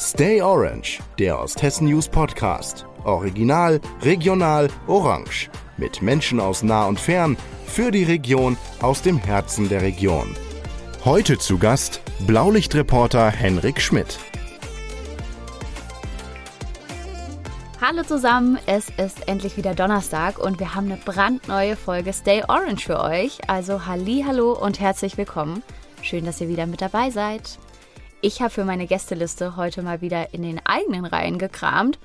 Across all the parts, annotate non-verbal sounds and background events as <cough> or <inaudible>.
Stay Orange, der Osthessen News Podcast. Original, regional, orange. Mit Menschen aus nah und fern, für die Region, aus dem Herzen der Region. Heute zu Gast Blaulichtreporter Henrik Schmidt. Hallo zusammen, es ist endlich wieder Donnerstag und wir haben eine brandneue Folge Stay Orange für euch. Also halli, hallo und herzlich willkommen. Schön, dass ihr wieder mit dabei seid. Ich habe für meine Gästeliste heute mal wieder in den eigenen Reihen gekramt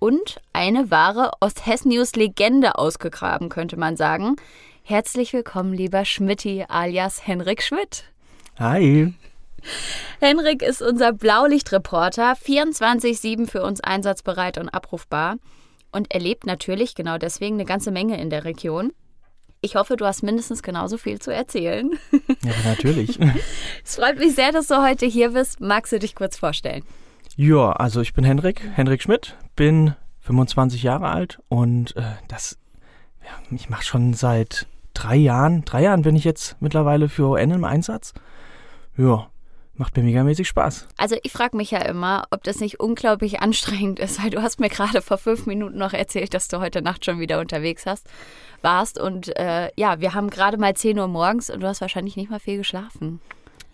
und eine wahre Osthessen-News-Legende ausgegraben, könnte man sagen. Herzlich willkommen, lieber Schmidti alias Henrik Schmidt. Hi. Henrik ist unser Blaulichtreporter, 24-7 für uns einsatzbereit und abrufbar. Und er lebt natürlich genau deswegen eine ganze Menge in der Region. Ich hoffe, du hast mindestens genauso viel zu erzählen. Ja, natürlich. <laughs> Es freut mich sehr, dass du heute hier bist. Magst du dich kurz vorstellen? Ja, also ich bin Henrik, Henrik Schmidt, bin 25 Jahre alt und äh, das, ja, ich mache schon seit drei Jahren, drei Jahren bin ich jetzt mittlerweile für ON im Einsatz. Ja, macht mir megamäßig Spaß. Also ich frage mich ja immer, ob das nicht unglaublich anstrengend ist, weil du hast mir gerade vor fünf Minuten noch erzählt, dass du heute Nacht schon wieder unterwegs hast, warst und äh, ja, wir haben gerade mal 10 Uhr morgens und du hast wahrscheinlich nicht mal viel geschlafen.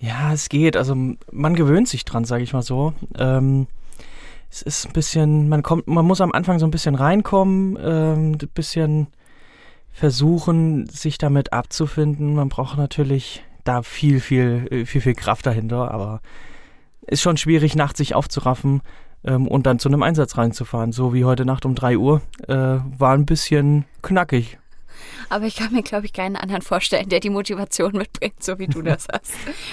Ja, es geht. Also man gewöhnt sich dran, sage ich mal so. Ähm, es ist ein bisschen, man kommt, man muss am Anfang so ein bisschen reinkommen, ähm, ein bisschen versuchen, sich damit abzufinden. Man braucht natürlich da viel, viel, viel, viel Kraft dahinter, aber ist schon schwierig, nachts sich aufzuraffen ähm, und dann zu einem Einsatz reinzufahren. So wie heute Nacht um 3 Uhr. Äh, war ein bisschen knackig. Aber ich kann mir, glaube ich, keinen anderen vorstellen, der die Motivation mitbringt, so wie du das <laughs> hast.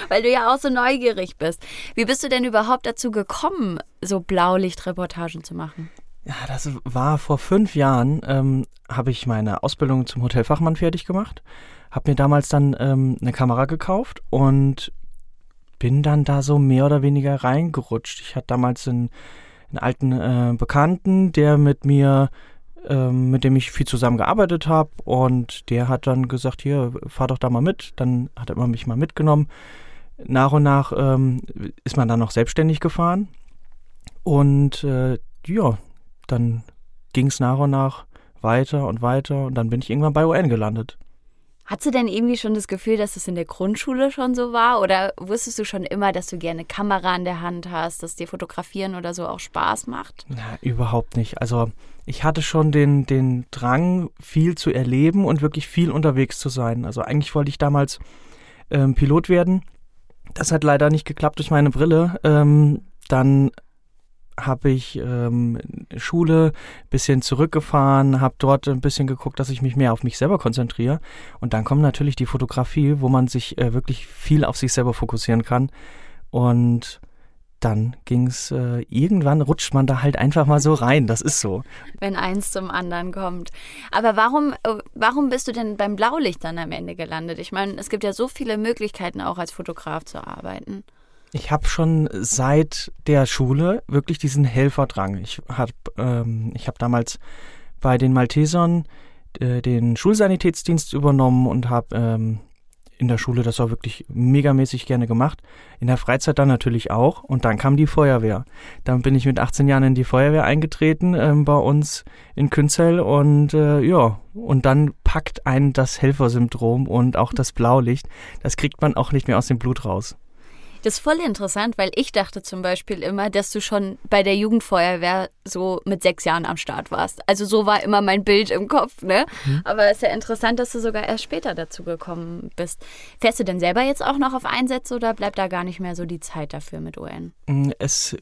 Weil du ja auch so neugierig bist. Wie bist du denn überhaupt dazu gekommen, so Blaulichtreportagen zu machen? Ja, das war vor fünf Jahren, ähm, habe ich meine Ausbildung zum Hotelfachmann fertig gemacht, habe mir damals dann ähm, eine Kamera gekauft und bin dann da so mehr oder weniger reingerutscht. Ich hatte damals einen, einen alten äh, Bekannten, der mit mir ähm, mit dem ich viel zusammen gearbeitet habe. Und der hat dann gesagt, hier, fahr doch da mal mit. Dann hat er mich mal mitgenommen. Nach und nach ähm, ist man dann noch selbstständig gefahren. Und äh, ja, dann ging es nach und nach weiter und weiter. Und dann bin ich irgendwann bei UN gelandet. Hattest du denn irgendwie schon das Gefühl, dass es in der Grundschule schon so war? Oder wusstest du schon immer, dass du gerne Kamera in der Hand hast, dass dir Fotografieren oder so auch Spaß macht? Na, überhaupt nicht. Also ich hatte schon den, den Drang, viel zu erleben und wirklich viel unterwegs zu sein. Also eigentlich wollte ich damals ähm, Pilot werden. Das hat leider nicht geklappt durch meine Brille. Ähm, dann habe ich ähm, Schule ein bisschen zurückgefahren, habe dort ein bisschen geguckt, dass ich mich mehr auf mich selber konzentriere. Und dann kommt natürlich die Fotografie, wo man sich äh, wirklich viel auf sich selber fokussieren kann. Und dann ging es äh, irgendwann rutscht man da halt einfach mal so rein. Das ist so. Wenn eins zum anderen kommt. Aber warum, äh, warum bist du denn beim Blaulicht dann am Ende gelandet? Ich meine, es gibt ja so viele Möglichkeiten, auch als Fotograf zu arbeiten. Ich habe schon seit der Schule wirklich diesen Helferdrang. Ich habe ähm, hab damals bei den Maltesern äh, den Schulsanitätsdienst übernommen und habe ähm, in der Schule das auch wirklich megamäßig gerne gemacht. In der Freizeit dann natürlich auch. Und dann kam die Feuerwehr. Dann bin ich mit 18 Jahren in die Feuerwehr eingetreten ähm, bei uns in Künzell und äh, ja, und dann packt einen das Helfersyndrom und auch das Blaulicht. Das kriegt man auch nicht mehr aus dem Blut raus. Das ist voll interessant, weil ich dachte zum Beispiel immer, dass du schon bei der Jugendfeuerwehr so mit sechs Jahren am Start warst. Also so war immer mein Bild im Kopf, ne? Mhm. Aber es ist ja interessant, dass du sogar erst später dazu gekommen bist. Fährst du denn selber jetzt auch noch auf Einsätze oder bleibt da gar nicht mehr so die Zeit dafür mit UN? Mm, es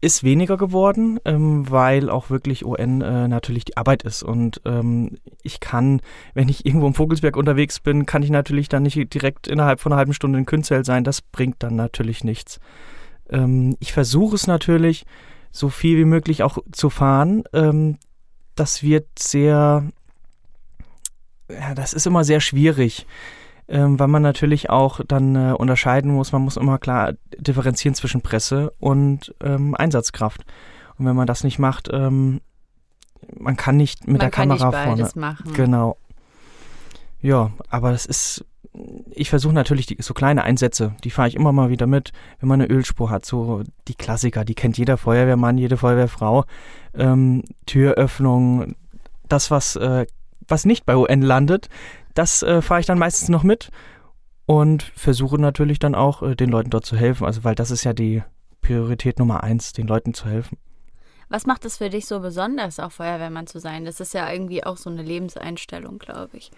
ist weniger geworden, ähm, weil auch wirklich UN äh, natürlich die Arbeit ist. Und ähm, ich kann, wenn ich irgendwo im Vogelsberg unterwegs bin, kann ich natürlich dann nicht direkt innerhalb von einer halben Stunde in Künzell sein. Das bringt dann natürlich natürlich nichts. Ähm, ich versuche es natürlich, so viel wie möglich auch zu fahren. Ähm, das wird sehr, ja, das ist immer sehr schwierig, ähm, weil man natürlich auch dann äh, unterscheiden muss. Man muss immer klar differenzieren zwischen Presse und ähm, Einsatzkraft. Und wenn man das nicht macht, ähm, man kann nicht mit man der Kamera nicht vorne. Machen. Genau. Ja, aber es ist ich versuche natürlich die, so kleine Einsätze, die fahre ich immer mal wieder mit, wenn man eine Ölspur hat, so die Klassiker, die kennt jeder Feuerwehrmann, jede Feuerwehrfrau, ähm, Türöffnung, das, was, äh, was nicht bei UN landet, das äh, fahre ich dann meistens noch mit und versuche natürlich dann auch äh, den Leuten dort zu helfen, also weil das ist ja die Priorität Nummer eins, den Leuten zu helfen. Was macht es für dich so besonders, auch Feuerwehrmann zu sein? Das ist ja irgendwie auch so eine Lebenseinstellung, glaube ich,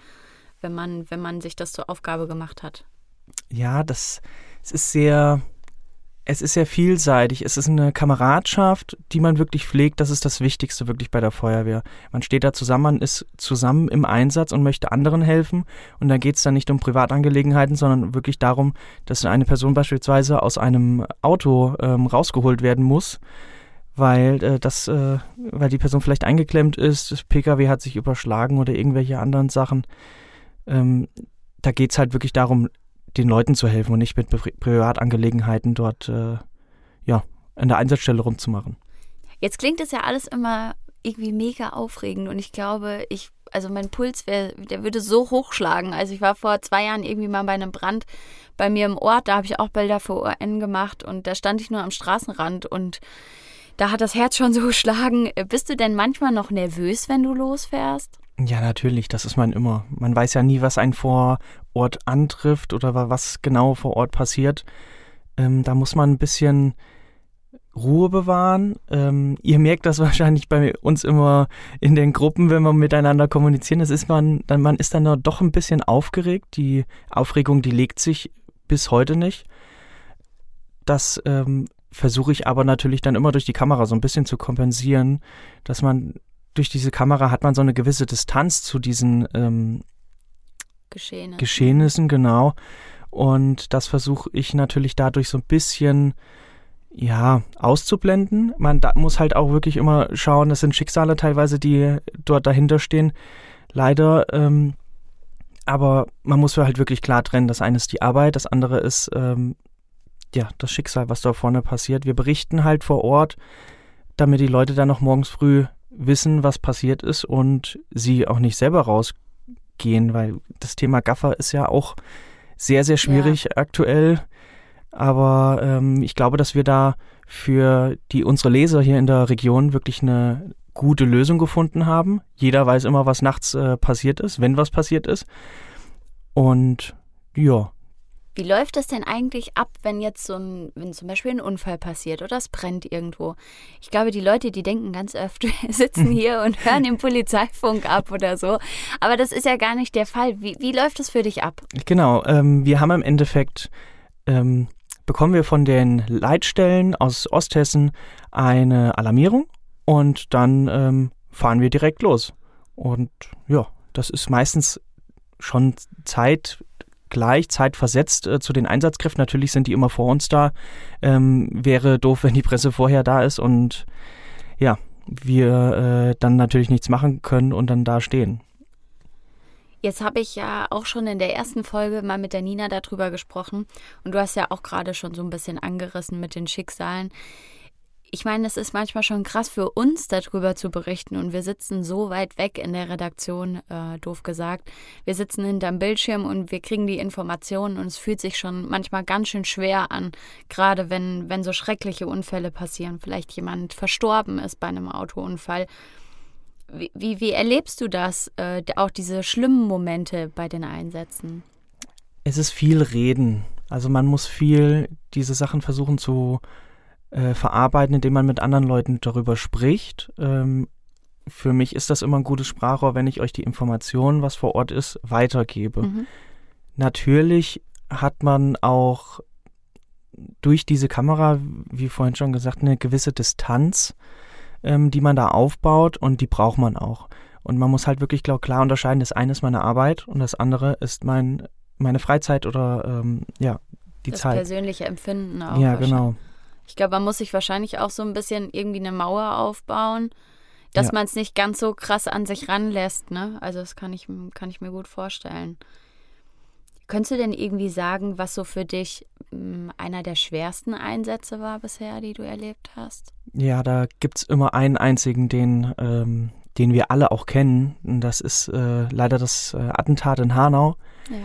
wenn man, wenn man sich das zur Aufgabe gemacht hat. Ja, das es ist sehr, es ist sehr vielseitig. Es ist eine Kameradschaft, die man wirklich pflegt. Das ist das Wichtigste wirklich bei der Feuerwehr. Man steht da zusammen, man ist zusammen im Einsatz und möchte anderen helfen. Und da geht es dann nicht um Privatangelegenheiten, sondern wirklich darum, dass eine Person beispielsweise aus einem Auto ähm, rausgeholt werden muss weil äh, das, äh, weil die Person vielleicht eingeklemmt ist, das Pkw hat sich überschlagen oder irgendwelche anderen Sachen. Ähm, da geht es halt wirklich darum, den Leuten zu helfen und nicht mit Privatangelegenheiten dort äh, ja, an der Einsatzstelle rumzumachen. Jetzt klingt es ja alles immer irgendwie mega aufregend und ich glaube, ich, also mein Puls, wär, der würde so hochschlagen. Also ich war vor zwei Jahren irgendwie mal bei einem Brand bei mir im Ort, da habe ich auch Bilder für ORN gemacht und da stand ich nur am Straßenrand und da hat das Herz schon so <laughs> geschlagen. Bist du denn manchmal noch nervös, wenn du losfährst? Ja, natürlich, das ist man immer. Man weiß ja nie, was einen vor Ort antrifft oder was genau vor Ort passiert. Ähm, da muss man ein bisschen Ruhe bewahren. Ähm, ihr merkt das <laughs> wahrscheinlich bei uns immer in den Gruppen, wenn wir miteinander kommunizieren. Das ist man, dann, man ist dann doch ein bisschen aufgeregt. Die Aufregung, die legt sich bis heute nicht. Das ähm, versuche ich aber natürlich dann immer durch die Kamera so ein bisschen zu kompensieren, dass man durch diese Kamera hat man so eine gewisse Distanz zu diesen ähm, Geschehene. Geschehnissen, genau. Und das versuche ich natürlich dadurch so ein bisschen ja, auszublenden. Man muss halt auch wirklich immer schauen, das sind Schicksale teilweise, die dort dahinter stehen. Leider, ähm, aber man muss halt wirklich klar trennen. Das eine ist die Arbeit, das andere ist ähm, ja, das Schicksal, was da vorne passiert. Wir berichten halt vor Ort, damit die Leute dann noch morgens früh wissen, was passiert ist und sie auch nicht selber rausgehen, weil das Thema Gaffer ist ja auch sehr, sehr schwierig ja. aktuell. Aber ähm, ich glaube, dass wir da für die unsere Leser hier in der Region wirklich eine gute Lösung gefunden haben. Jeder weiß immer, was nachts äh, passiert ist, wenn was passiert ist. Und ja, wie läuft das denn eigentlich ab, wenn jetzt so ein, wenn zum Beispiel ein Unfall passiert oder es brennt irgendwo? Ich glaube, die Leute, die denken ganz oft, <laughs> wir sitzen <laughs> hier und hören den Polizeifunk ab oder so. Aber das ist ja gar nicht der Fall. Wie, wie läuft das für dich ab? Genau, ähm, wir haben im Endeffekt, ähm, bekommen wir von den Leitstellen aus Osthessen eine Alarmierung und dann ähm, fahren wir direkt los. Und ja, das ist meistens schon Zeit gleich zeitversetzt äh, zu den Einsatzkräften. Natürlich sind die immer vor uns da. Ähm, wäre doof, wenn die Presse vorher da ist und ja, wir äh, dann natürlich nichts machen können und dann da stehen. Jetzt habe ich ja auch schon in der ersten Folge mal mit der Nina darüber gesprochen und du hast ja auch gerade schon so ein bisschen angerissen mit den Schicksalen ich meine, es ist manchmal schon krass für uns darüber zu berichten und wir sitzen so weit weg in der Redaktion, äh, doof gesagt. Wir sitzen hinterm Bildschirm und wir kriegen die Informationen und es fühlt sich schon manchmal ganz schön schwer an, gerade wenn, wenn so schreckliche Unfälle passieren, vielleicht jemand verstorben ist bei einem Autounfall. Wie, wie, wie erlebst du das, äh, auch diese schlimmen Momente bei den Einsätzen? Es ist viel Reden. Also man muss viel diese Sachen versuchen zu äh, verarbeiten, indem man mit anderen Leuten darüber spricht. Ähm, für mich ist das immer ein gutes Sprachrohr, wenn ich euch die Informationen, was vor Ort ist, weitergebe. Mhm. Natürlich hat man auch durch diese Kamera, wie vorhin schon gesagt, eine gewisse Distanz, ähm, die man da aufbaut und die braucht man auch. Und man muss halt wirklich glaub, klar unterscheiden, das eine ist meine Arbeit und das andere ist mein, meine Freizeit oder ähm, ja, die das Zeit. Das persönliche Empfinden auch. Ja, genau. Ich glaube, man muss sich wahrscheinlich auch so ein bisschen irgendwie eine Mauer aufbauen, dass ja. man es nicht ganz so krass an sich ranlässt. Ne? Also das kann ich, kann ich mir gut vorstellen. Könntest du denn irgendwie sagen, was so für dich mh, einer der schwersten Einsätze war bisher, die du erlebt hast? Ja, da gibt es immer einen einzigen, den, ähm, den wir alle auch kennen. Und das ist äh, leider das äh, Attentat in Hanau. Ja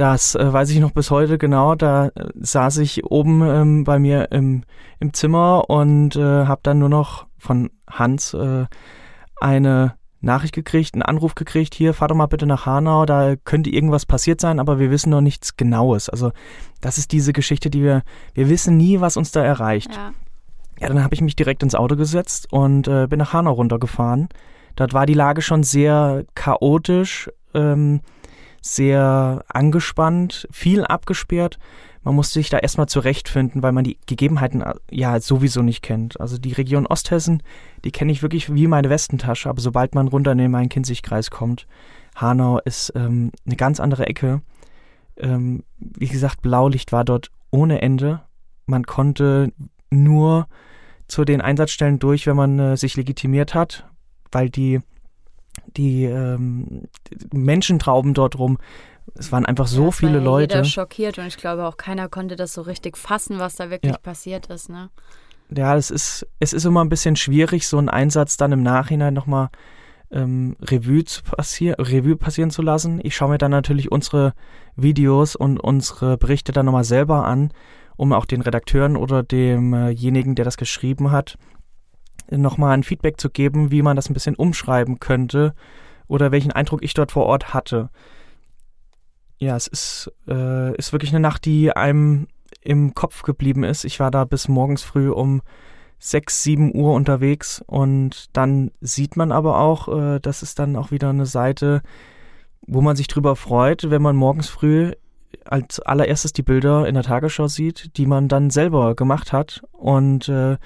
Das äh, weiß ich noch bis heute genau. Da äh, saß ich oben ähm, bei mir im, im Zimmer und äh, habe dann nur noch von Hans äh, eine Nachricht gekriegt, einen Anruf gekriegt, hier, fahr doch mal bitte nach Hanau, da könnte irgendwas passiert sein, aber wir wissen noch nichts Genaues. Also das ist diese Geschichte, die wir, wir wissen nie, was uns da erreicht. Ja, ja dann habe ich mich direkt ins Auto gesetzt und äh, bin nach Hanau runtergefahren. Dort war die Lage schon sehr chaotisch, ähm, sehr angespannt, viel abgesperrt man musste sich da erstmal zurechtfinden, weil man die Gegebenheiten äh, ja sowieso nicht kennt. Also die Region Osthessen, die kenne ich wirklich wie meine Westentasche, aber sobald man runter in den Main-Kinzig-Kreis kommt, Hanau ist ähm, eine ganz andere Ecke. Ähm, wie gesagt, Blaulicht war dort ohne Ende. Man konnte nur zu den Einsatzstellen durch, wenn man äh, sich legitimiert hat, weil die, die ähm, Menschentrauben dort rum es waren einfach so ja, viele war ja Leute. Jeder schockiert und ich glaube auch keiner konnte das so richtig fassen, was da wirklich ja. passiert ist. Ne? Ja, es ist, es ist immer ein bisschen schwierig, so einen Einsatz dann im Nachhinein nochmal ähm, Revue, zu passier Revue passieren zu lassen. Ich schaue mir dann natürlich unsere Videos und unsere Berichte dann nochmal selber an, um auch den Redakteuren oder demjenigen, der das geschrieben hat, nochmal ein Feedback zu geben, wie man das ein bisschen umschreiben könnte oder welchen Eindruck ich dort vor Ort hatte ja, es ist, äh, ist wirklich eine Nacht, die einem im Kopf geblieben ist. Ich war da bis morgens früh um 6, 7 Uhr unterwegs und dann sieht man aber auch, äh, das ist dann auch wieder eine Seite, wo man sich drüber freut, wenn man morgens früh als allererstes die Bilder in der Tagesschau sieht, die man dann selber gemacht hat und äh,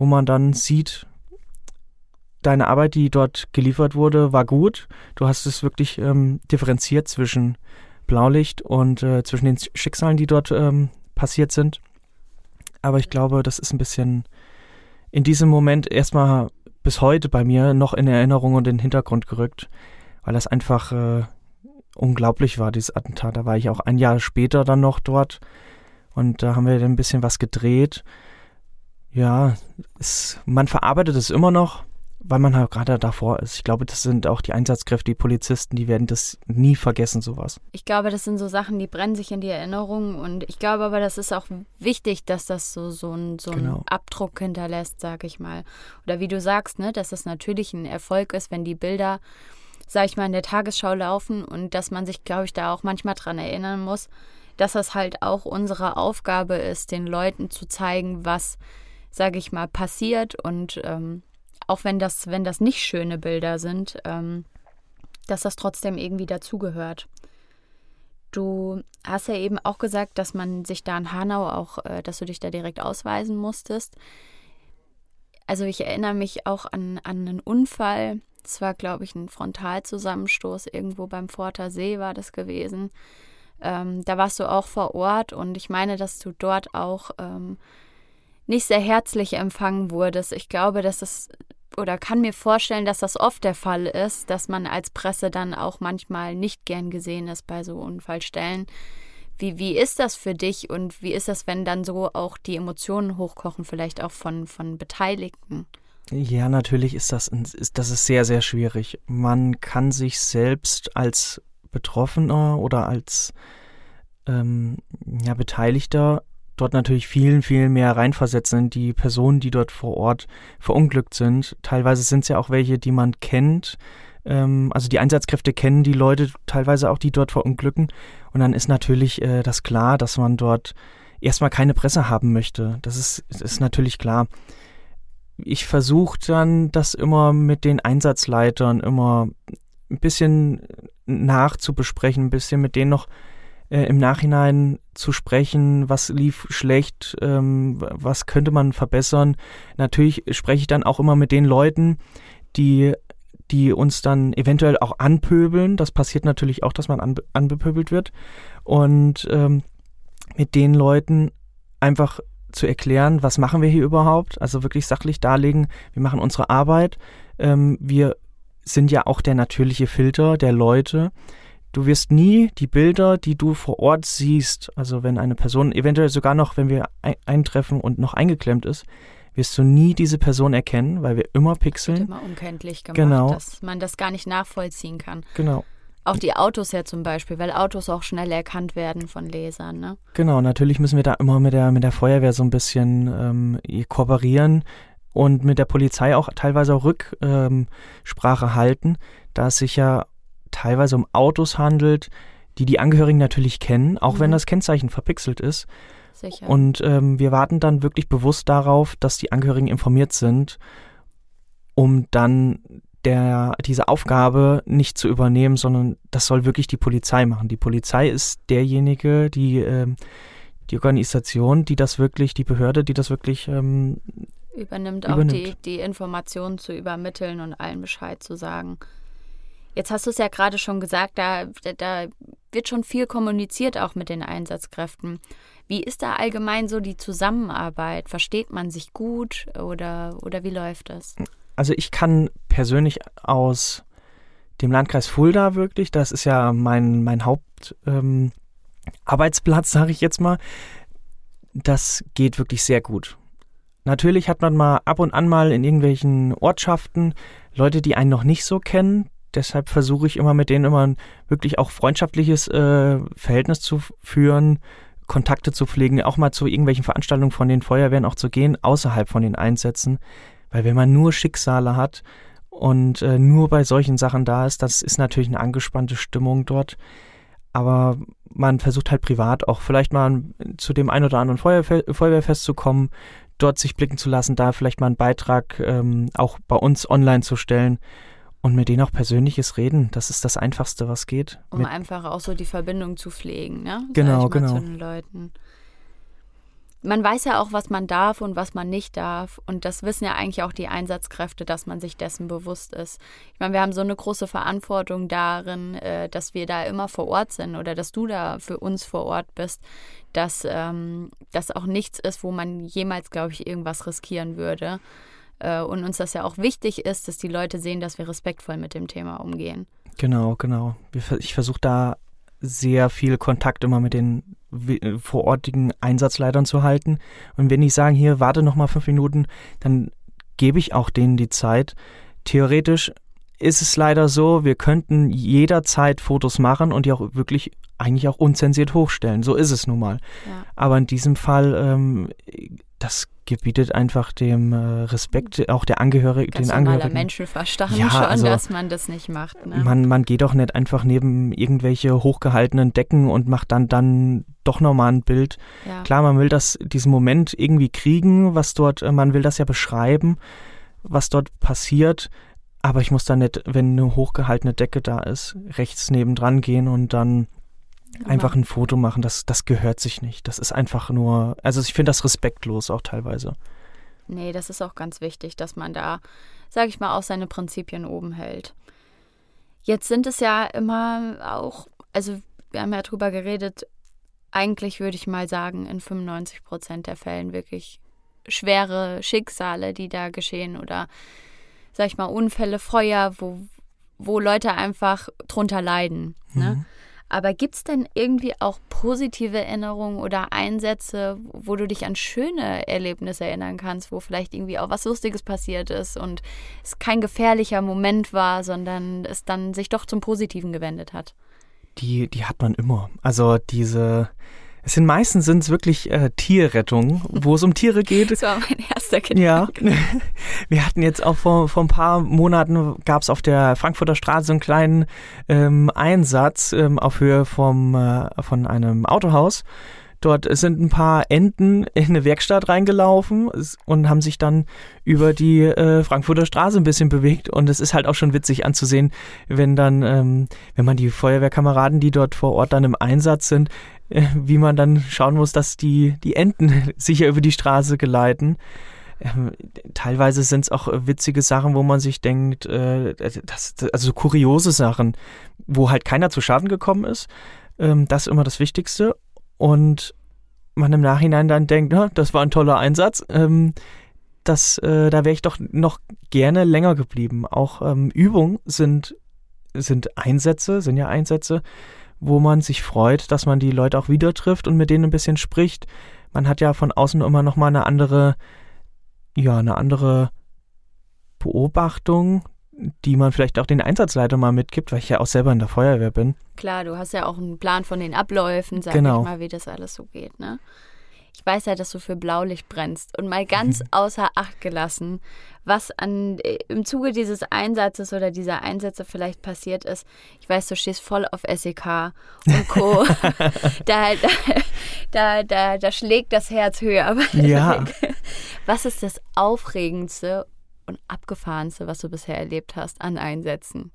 wo man dann sieht, deine Arbeit, die dort geliefert wurde, war gut. Du hast es wirklich ähm, differenziert zwischen Blaulicht und äh, zwischen den Schicksalen, die dort ähm, passiert sind. Aber ich glaube, das ist ein bisschen in diesem Moment erstmal bis heute bei mir noch in Erinnerung und in den Hintergrund gerückt, weil das einfach äh, unglaublich war, dieses Attentat. Da war ich auch ein Jahr später dann noch dort und da haben wir dann ein bisschen was gedreht. Ja, es, man verarbeitet es immer noch, weil man halt gerade davor ist. Ich glaube, das sind auch die Einsatzkräfte, die Polizisten, die werden das nie vergessen, sowas. Ich glaube, das sind so Sachen, die brennen sich in die Erinnerung und ich glaube aber, das ist auch wichtig, dass das so, so, ein, so genau. einen Abdruck hinterlässt, sag ich mal. Oder wie du sagst, ne, dass das natürlich ein Erfolg ist, wenn die Bilder, sag ich mal, in der Tagesschau laufen und dass man sich, glaube ich, da auch manchmal dran erinnern muss, dass das halt auch unsere Aufgabe ist, den Leuten zu zeigen, was, sag ich mal, passiert und ähm, auch wenn das, wenn das nicht schöne Bilder sind, ähm, dass das trotzdem irgendwie dazugehört. Du hast ja eben auch gesagt, dass man sich da in Hanau auch, äh, dass du dich da direkt ausweisen musstest. Also ich erinnere mich auch an, an einen Unfall. Es war, glaube ich, ein Frontalzusammenstoß irgendwo beim Forter See war das gewesen. Ähm, da warst du auch vor Ort und ich meine, dass du dort auch ähm, nicht sehr herzlich empfangen wurdest. Ich glaube, dass es oder kann mir vorstellen, dass das oft der Fall ist, dass man als Presse dann auch manchmal nicht gern gesehen ist bei so Unfallstellen. Wie, wie ist das für dich und wie ist das, wenn dann so auch die Emotionen hochkochen, vielleicht auch von, von Beteiligten? Ja, natürlich ist das, ist, das ist sehr, sehr schwierig. Man kann sich selbst als Betroffener oder als ähm, ja, Beteiligter dort natürlich viel, viel mehr reinversetzen in die Personen, die dort vor Ort verunglückt sind. Teilweise sind es ja auch welche, die man kennt. Ähm, also die Einsatzkräfte kennen die Leute teilweise auch, die dort verunglücken. Und dann ist natürlich äh, das klar, dass man dort erstmal keine Presse haben möchte. Das ist, ist natürlich klar. Ich versuche dann das immer mit den Einsatzleitern immer ein bisschen nachzubesprechen, ein bisschen mit denen noch äh, im Nachhinein zu sprechen, was lief schlecht, ähm, was könnte man verbessern. Natürlich spreche ich dann auch immer mit den Leuten, die die uns dann eventuell auch anpöbeln. Das passiert natürlich auch, dass man anbe anbepöbelt wird. Und ähm, mit den Leuten einfach zu erklären, was machen wir hier überhaupt, also wirklich sachlich darlegen, wir machen unsere Arbeit, ähm, wir sind ja auch der natürliche Filter der Leute Du wirst nie die Bilder, die du vor Ort siehst, also wenn eine Person eventuell sogar noch, wenn wir eintreffen und noch eingeklemmt ist, wirst du nie diese Person erkennen, weil wir immer pixeln. immer unkenntlich gemacht, genau. dass man das gar nicht nachvollziehen kann. Genau. Auch die Autos ja zum Beispiel, weil Autos auch schnell erkannt werden von Lesern, ne? Genau, natürlich müssen wir da immer mit der, mit der Feuerwehr so ein bisschen ähm, kooperieren und mit der Polizei auch teilweise auch Rücksprache ähm, halten, da es sich ja teilweise um Autos handelt, die die Angehörigen natürlich kennen, auch mhm. wenn das Kennzeichen verpixelt ist. Sicher. Und ähm, wir warten dann wirklich bewusst darauf, dass die Angehörigen informiert sind, um dann der, diese Aufgabe nicht zu übernehmen, sondern das soll wirklich die Polizei machen. Die Polizei ist derjenige, die, ähm, die Organisation, die das wirklich, die Behörde, die das wirklich ähm, übernimmt, auch übernimmt. Die, die Informationen zu übermitteln und allen Bescheid zu sagen. Jetzt hast du es ja gerade schon gesagt, da, da wird schon viel kommuniziert auch mit den Einsatzkräften. Wie ist da allgemein so die Zusammenarbeit? Versteht man sich gut oder, oder wie läuft das? Also ich kann persönlich aus dem Landkreis Fulda wirklich, das ist ja mein, mein Hauptarbeitsplatz, ähm, <laughs> sage ich jetzt mal, das geht wirklich sehr gut. Natürlich hat man mal ab und an mal in irgendwelchen Ortschaften Leute, die einen noch nicht so kennen, deshalb versuche ich immer mit denen immer ein wirklich auch freundschaftliches äh, Verhältnis zu führen, Kontakte zu pflegen, auch mal zu irgendwelchen Veranstaltungen von den Feuerwehren auch zu gehen, außerhalb von den Einsätzen. Weil wenn man nur Schicksale hat und äh, nur bei solchen Sachen da ist, das ist natürlich eine angespannte Stimmung dort. Aber man versucht halt privat auch vielleicht mal zu dem ein oder anderen Feuerwehr, Feuerwehrfest zu kommen, dort sich blicken zu lassen, da vielleicht mal einen Beitrag ähm, auch bei uns online zu stellen und mit denen auch persönliches Reden, das ist das Einfachste, was geht. Um mit einfach auch so die Verbindung zu pflegen, ne? Genau, genau. Zu den Leuten. Man weiß ja auch, was man darf und was man nicht darf. Und das wissen ja eigentlich auch die Einsatzkräfte, dass man sich dessen bewusst ist. Ich meine, wir haben so eine große Verantwortung darin, äh, dass wir da immer vor Ort sind oder dass du da für uns vor Ort bist, dass ähm, das auch nichts ist, wo man jemals, glaube ich, irgendwas riskieren würde. Äh, und uns das ja auch wichtig ist, dass die Leute sehen, dass wir respektvoll mit dem Thema umgehen. Genau, genau. Ich versuche da sehr viel Kontakt immer mit den vorortigen Einsatzleitern zu halten. Und wenn die sagen, hier, warte noch mal fünf Minuten, dann gebe ich auch denen die Zeit. Theoretisch ist es leider so, wir könnten jederzeit Fotos machen und die auch wirklich eigentlich auch unzensiert hochstellen. So ist es nun mal. Ja. Aber in diesem Fall, ähm, das gebietet einfach dem äh, Respekt auch der Angehörigen, den Angehörigen. Menschenverstand ja, schon, also dass man das nicht macht. Ne? Man, man geht doch nicht einfach neben irgendwelche hochgehaltenen Decken und macht dann dann doch nochmal ein Bild. Ja. Klar, man will das, diesen Moment irgendwie kriegen, was dort, äh, man will das ja beschreiben, was dort passiert. Aber ich muss da nicht, wenn eine hochgehaltene Decke da ist, rechts nebendran gehen und dann Einfach ein Foto machen, das, das gehört sich nicht. Das ist einfach nur, also ich finde das respektlos auch teilweise. Nee, das ist auch ganz wichtig, dass man da, sage ich mal, auch seine Prinzipien oben hält. Jetzt sind es ja immer auch, also wir haben ja drüber geredet, eigentlich würde ich mal sagen, in 95 Prozent der Fällen wirklich schwere Schicksale, die da geschehen oder, sag ich mal, Unfälle, Feuer, wo, wo Leute einfach drunter leiden. Ne? Mhm. Aber gibt es denn irgendwie auch positive Erinnerungen oder Einsätze, wo du dich an schöne Erlebnisse erinnern kannst, wo vielleicht irgendwie auch was Lustiges passiert ist und es kein gefährlicher Moment war, sondern es dann sich doch zum Positiven gewendet hat? Die, die hat man immer. Also diese, es sind meistens sind es wirklich äh, Tierrettungen, wo es um Tiere geht. Das war mein erster Gedanke. Ja, <laughs> wir hatten jetzt auch vor, vor ein paar Monaten gab es auf der Frankfurter Straße einen kleinen ähm, Einsatz ähm, auf Höhe vom äh, von einem Autohaus. Dort sind ein paar Enten in eine Werkstatt reingelaufen und haben sich dann über die äh, Frankfurter Straße ein bisschen bewegt. Und es ist halt auch schon witzig anzusehen, wenn dann, ähm, wenn man die Feuerwehrkameraden, die dort vor Ort dann im Einsatz sind, <laughs> wie man dann schauen muss, dass die, die Enten <laughs> sicher über die Straße geleiten. Ähm, teilweise sind es auch witzige Sachen, wo man sich denkt, äh, das, also kuriose Sachen, wo halt keiner zu Schaden gekommen ist. Ähm, das ist immer das Wichtigste und man im Nachhinein dann denkt, das war ein toller Einsatz, ähm, das, äh, da wäre ich doch noch gerne länger geblieben. Auch Übungen sind, sind Einsätze, sind ja Einsätze, wo man sich freut, dass man die Leute auch wieder trifft und mit denen ein bisschen spricht. Man hat ja von außen immer noch mal eine andere, ja, eine andere Beobachtung die man vielleicht auch den Einsatzleiter mal mitgibt, weil ich ja auch selber in der Feuerwehr bin. Klar, du hast ja auch einen Plan von den Abläufen, sag Genau. ich mal, wie das alles so geht, ne? Ich weiß ja, dass du für Blaulicht brennst. Und mal ganz außer Acht gelassen, was an, äh, im Zuge dieses Einsatzes oder dieser Einsätze vielleicht passiert ist. Ich weiß, du stehst voll auf SEK und Co. <laughs> <laughs> da, da, da, da, schlägt das Herz höher. Aber <laughs> Ja. was ist das Aufregendste und Abgefahrenste, was du bisher erlebt hast an Einsätzen?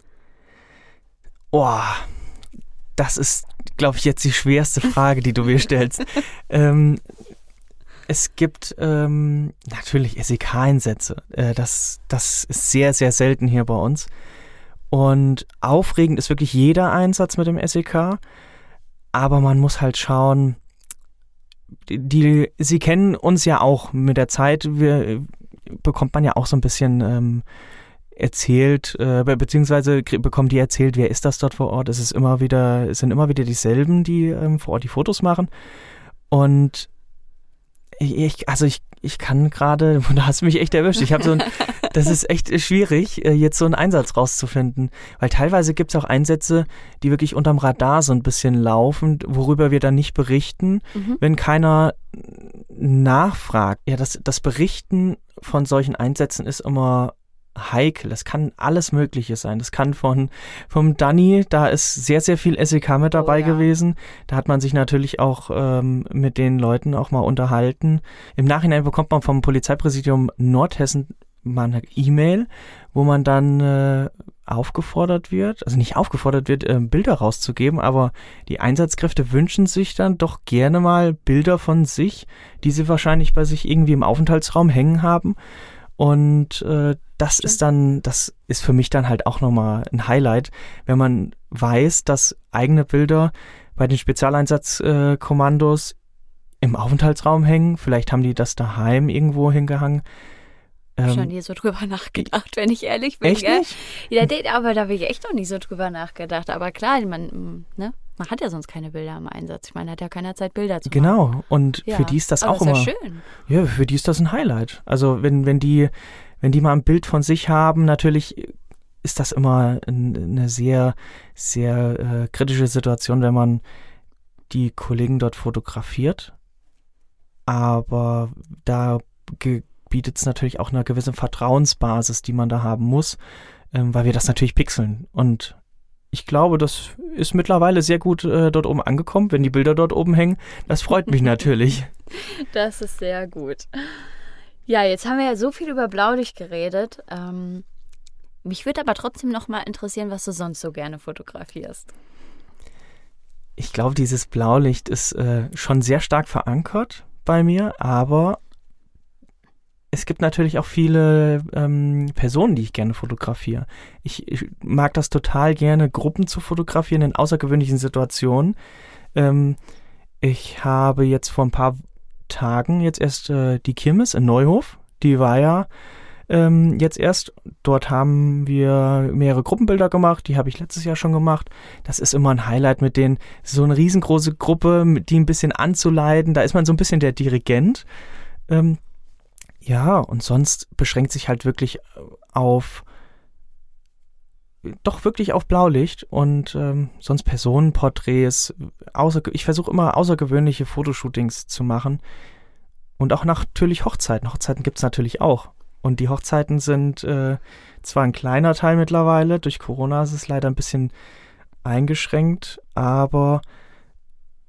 Oh, das ist, glaube ich, jetzt die schwerste Frage, die du mir stellst. ähm, es gibt ähm, natürlich SEK-Einsätze. Äh, das, das ist sehr, sehr selten hier bei uns. Und aufregend ist wirklich jeder Einsatz mit dem SEK. Aber man muss halt schauen, die, die sie kennen uns ja auch mit der Zeit. Wir, bekommt man ja auch so ein bisschen ähm, erzählt, äh, be- beziehungsweise bekommen die erzählt, wer ist das dort vor Ort. Es ist immer wieder, es sind immer wieder dieselben, die ähm, vor Ort die Fotos machen. Und ich, also ich, ich kann gerade, <laughs> da hast du mich echt erwischt. Ich habe so ein, das ist echt schwierig, äh, jetzt so einen Einsatz rauszufinden. Weil teilweise gibt es auch Einsätze, die wirklich unterm Radar so ein bisschen laufen, worüber wir dann nicht berichten, Mhm. wenn keiner nachfragt. Ja, das, das Berichten von solchen Einsätzen ist immer heikel. Das kann alles Mögliche sein. Das kann von vom Danny, da ist sehr, sehr viel SEK mit dabei ja. gewesen. Da hat man sich natürlich auch ähm, mit den Leuten auch mal unterhalten. Im Nachhinein bekommt man vom Polizeipräsidium Nordhessen mal eine E-Mail, wo man dann äh, aufgefordert wird, also nicht aufgefordert wird, äh, Bilder rauszugeben, aber die Einsatzkräfte wünschen sich dann doch gerne mal Bilder von sich, die sie wahrscheinlich bei sich irgendwie im Aufenthaltsraum hängen haben. Und äh, das ist dann, das ist für mich dann halt auch nochmal ein Highlight, wenn man weiß, dass eigene Bilder bei den Spezialeinsatzkommandos im Aufenthaltsraum hängen. Vielleicht haben die das daheim irgendwo hingehangen. Ich Ähm, schon nie so drüber <laughs> nachgedacht, wenn ich ehrlich bin. echt gell? nicht? Ja, aber da habe ich echt noch nie so drüber nachgedacht. Aber klar, man, ne? Man hat ja sonst keine Bilder im Einsatz. Ich meine, hat ja keiner Zeit, Bilder zu machen. Genau. Und Ja, für die ist das aber auch ist immer. Ja schön. Ja, für die ist das ein Highlight. Also wenn, wenn die, wenn die mal ein Bild von sich haben, natürlich ist das immer ein, eine sehr, sehr äh, kritische Situation, wenn man die Kollegen dort fotografiert. Aber da bietet es natürlich auch eine gewisse Vertrauensbasis, die man da haben muss, ähm, weil wir das natürlich pixeln. Und ich glaube, das ist mittlerweile sehr gut äh, dort oben angekommen, wenn die Bilder dort oben hängen. Das freut mich <laughs> natürlich. Das ist sehr gut. Ja, jetzt haben wir ja so viel über Blaulicht geredet. Ähm, mich würde aber trotzdem noch mal interessieren, was du sonst so gerne fotografierst. Ich glaube, dieses Blaulicht ist äh, schon sehr stark verankert bei mir, aber es gibt natürlich auch viele ähm, Personen, die ich gerne fotografiere. Ich, ich mag das total gerne, Gruppen zu fotografieren in außergewöhnlichen Situationen. Ähm, ich habe jetzt vor ein paar Tagen jetzt erst äh, die Kirmes in Neuhof, die war ja ähm, jetzt erst. Dort haben wir mehrere Gruppenbilder gemacht, die habe ich letztes Jahr schon gemacht. Das ist immer ein Highlight mit denen, so eine riesengroße Gruppe, die ein bisschen anzuleiten. Da ist man so ein bisschen der Dirigent. Ähm, ja, und sonst beschränkt sich halt wirklich auf doch wirklich auf Blaulicht und ähm, sonst Personenporträts. Außer, ich versuche immer außergewöhnliche Fotoshootings zu machen. Und auch natürlich Hochzeiten. Hochzeiten gibt es natürlich auch. Und die Hochzeiten sind äh, zwar ein kleiner Teil mittlerweile, durch Corona ist es leider ein bisschen eingeschränkt, aber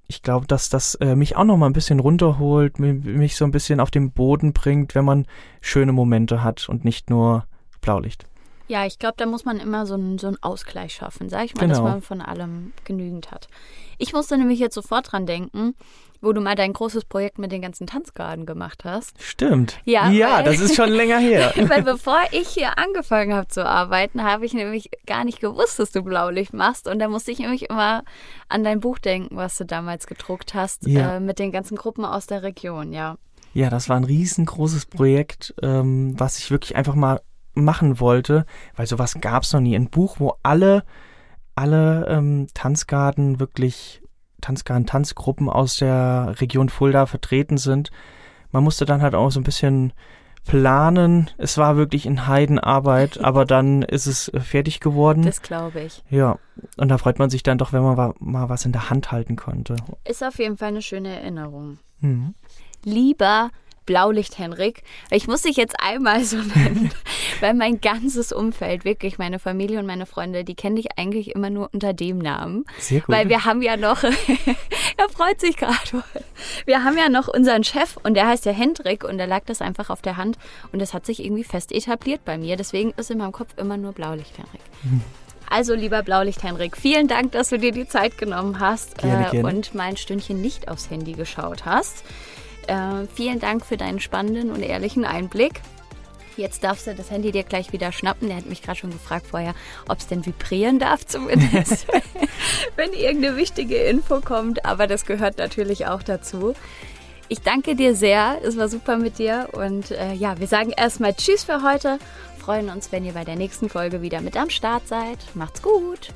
ich glaube, dass das äh, mich auch noch mal ein bisschen runterholt, mi- mich so ein bisschen auf den Boden bringt, wenn man schöne Momente hat und nicht nur Blaulicht. Ja, ich glaube, da muss man immer so einen, so einen Ausgleich schaffen, sag ich mal, dass Genau. man von allem genügend hat. Ich musste nämlich jetzt sofort dran denken, wo du mal dein großes Projekt mit den ganzen Tanzgarden gemacht hast. Stimmt. Ja, ja weil- das ist schon länger her. <laughs> Weil bevor ich hier angefangen habe zu arbeiten, habe ich nämlich gar nicht gewusst, dass du Blaulicht machst. Und da musste ich nämlich immer an dein Buch denken, was du damals gedruckt hast, Ja. äh, mit den ganzen Gruppen aus der Region, ja. Ja, das war ein riesengroßes Projekt, ähm, was ich wirklich einfach mal machen wollte, weil sowas gab es noch nie. Ein Buch, wo alle, alle ähm, Tanzgarten wirklich, Tanzgarten, Tanzgruppen aus der Region Fulda vertreten sind. Man musste dann halt auch so ein bisschen planen. Es war wirklich in Heidenarbeit, <laughs> aber dann ist es äh, fertig geworden. Das glaube ich. Ja, und da freut man sich dann doch, wenn man mal was in der Hand halten konnte. Ist auf jeden Fall eine schöne Erinnerung. Mhm. Lieber Blaulicht Henrik. Ich muss dich jetzt einmal so <laughs> nennen, weil mein ganzes Umfeld, wirklich meine Familie und meine Freunde, die kenne ich eigentlich immer nur unter dem Namen. Sehr gut. Weil wir haben ja noch, <laughs> er freut sich gerade, wir haben ja noch unseren Chef und der heißt ja Hendrik und da lag das einfach auf der Hand und das hat sich irgendwie fest etabliert bei mir. Deswegen ist in meinem Kopf immer nur Blaulicht Henrik. Mhm. Also, lieber Blaulicht Henrik, vielen Dank, dass du dir die Zeit genommen hast gerne, äh, gerne. und mal ein Stündchen nicht aufs Handy geschaut hast. Äh, vielen Dank für deinen spannenden und ehrlichen Einblick. Jetzt darfst du das Handy dir gleich wieder schnappen. Der hat mich gerade schon gefragt vorher, ob es denn vibrieren darf zumindest, <laughs> wenn irgendeine wichtige Info kommt. Aber das gehört natürlich auch dazu. Ich danke dir sehr. Es war super mit dir. Und äh, ja, wir sagen erstmal Tschüss für heute. Freuen uns, wenn ihr bei der nächsten Folge wieder mit am Start seid. Macht's gut.